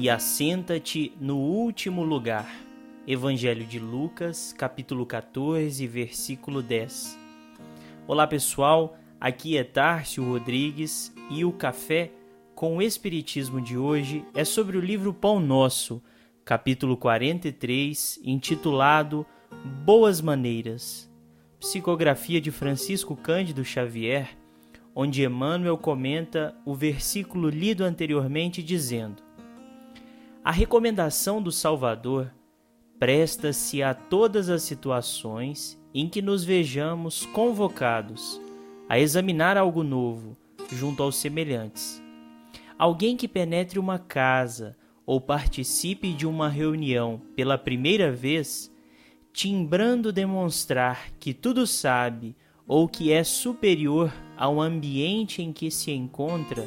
e assenta-te no último lugar. Evangelho de Lucas, capítulo 14, versículo 10. Olá pessoal, aqui é Tárcio Rodrigues e o café com o Espiritismo de hoje é sobre o livro Pão Nosso, capítulo 43, intitulado Boas Maneiras. Psicografia de Francisco Cândido Xavier, onde Emmanuel comenta o versículo lido anteriormente dizendo: a recomendação do Salvador presta-se a todas as situações em que nos vejamos convocados a examinar algo novo junto aos semelhantes. Alguém que penetre uma casa ou participe de uma reunião pela primeira vez, timbrando demonstrar que tudo sabe ou que é superior ao ambiente em que se encontra,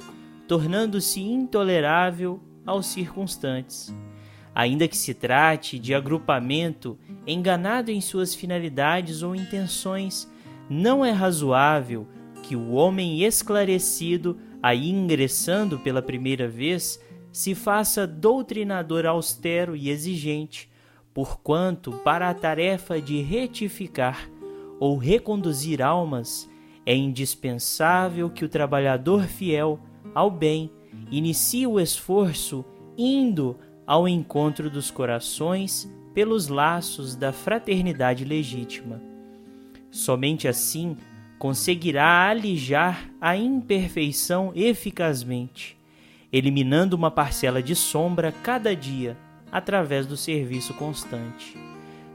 tornando-se intolerável aos circunstantes. Ainda que se trate de agrupamento enganado em suas finalidades ou intenções, não é razoável que o homem esclarecido, aí ingressando pela primeira vez, se faça doutrinador austero e exigente, porquanto, para a tarefa de retificar ou reconduzir almas, é indispensável que o trabalhador fiel ao bem inicie o esforço indo ao encontro dos corações pelos laços da fraternidade legítima. Somente assim conseguirá alijar a imperfeição eficazmente, eliminando uma parcela de sombra cada dia através do serviço constante.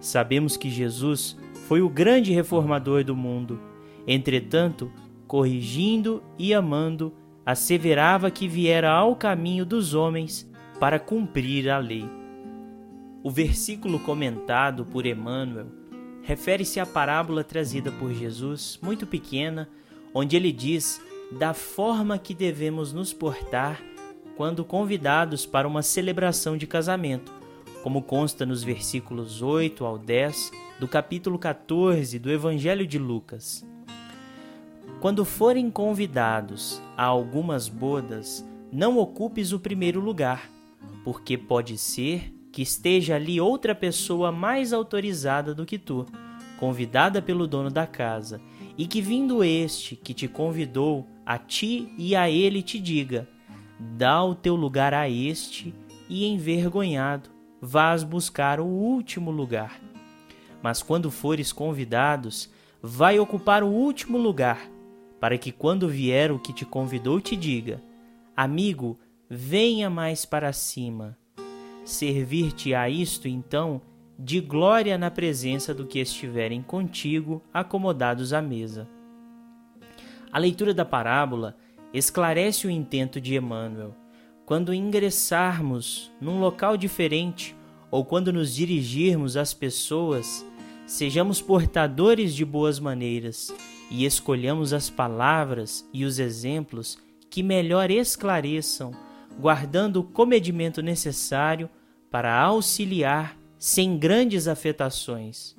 Sabemos que Jesus foi o grande reformador do mundo, entretanto, corrigindo e amando asseverava que viera ao caminho dos homens para cumprir a lei. O versículo comentado por Emmanuel refere-se à parábola trazida por Jesus, muito pequena, onde ele diz da forma que devemos nos portar quando convidados para uma celebração de casamento, como consta nos versículos 8 ao 10 do capítulo 14 do Evangelho de Lucas. Quando forem convidados a algumas bodas, não ocupes o primeiro lugar, porque pode ser que esteja ali outra pessoa mais autorizada do que tu, convidada pelo dono da casa, e que vindo este que te convidou, a ti e a ele te diga: dá o teu lugar a este, e envergonhado vás buscar o último lugar. Mas quando fores convidados, vai ocupar o último lugar para que quando vier o que te convidou te diga: Amigo, venha mais para cima. Servir-te a isto, então, de glória na presença do que estiverem contigo acomodados à mesa. A leitura da parábola esclarece o intento de Emmanuel. Quando ingressarmos num local diferente ou quando nos dirigirmos às pessoas, sejamos portadores de boas maneiras e escolhamos as palavras e os exemplos que melhor esclareçam, guardando o comedimento necessário para auxiliar sem grandes afetações.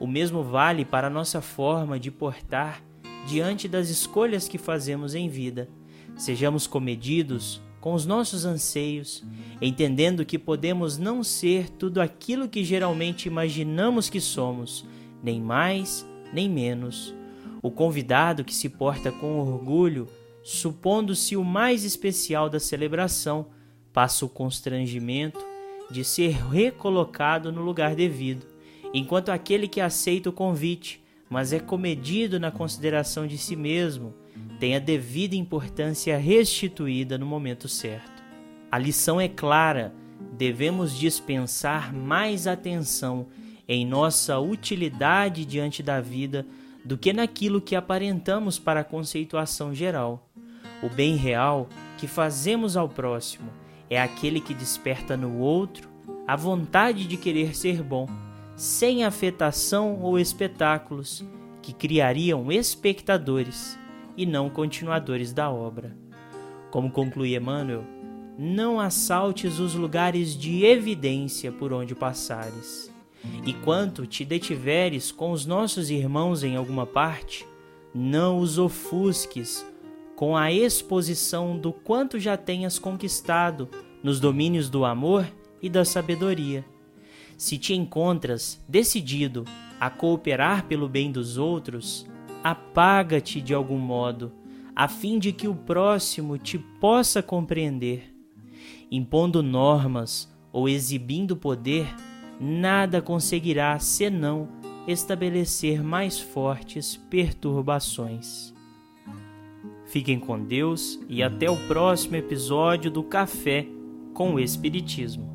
O mesmo vale para a nossa forma de portar diante das escolhas que fazemos em vida. Sejamos comedidos com os nossos anseios, entendendo que podemos não ser tudo aquilo que geralmente imaginamos que somos, nem mais nem menos o convidado que se porta com orgulho, supondo-se o mais especial da celebração, passa o constrangimento de ser recolocado no lugar devido, enquanto aquele que aceita o convite, mas é comedido na consideração de si mesmo, tem a devida importância restituída no momento certo. A lição é clara: devemos dispensar mais atenção em nossa utilidade diante da vida do que naquilo que aparentamos para a conceituação geral. O bem real que fazemos ao próximo é aquele que desperta no outro a vontade de querer ser bom, sem afetação ou espetáculos que criariam espectadores e não continuadores da obra. Como conclui Emmanuel, não assaltes os lugares de evidência por onde passares. E quanto te detiveres com os nossos irmãos em alguma parte, não os ofusques com a exposição do quanto já tenhas conquistado nos domínios do amor e da sabedoria. Se te encontras decidido a cooperar pelo bem dos outros, apaga-te de algum modo, a fim de que o próximo te possa compreender. Impondo normas ou exibindo poder, nada conseguirá senão estabelecer mais fortes perturbações. Fiquem com Deus e até o próximo episódio do Café com o Espiritismo.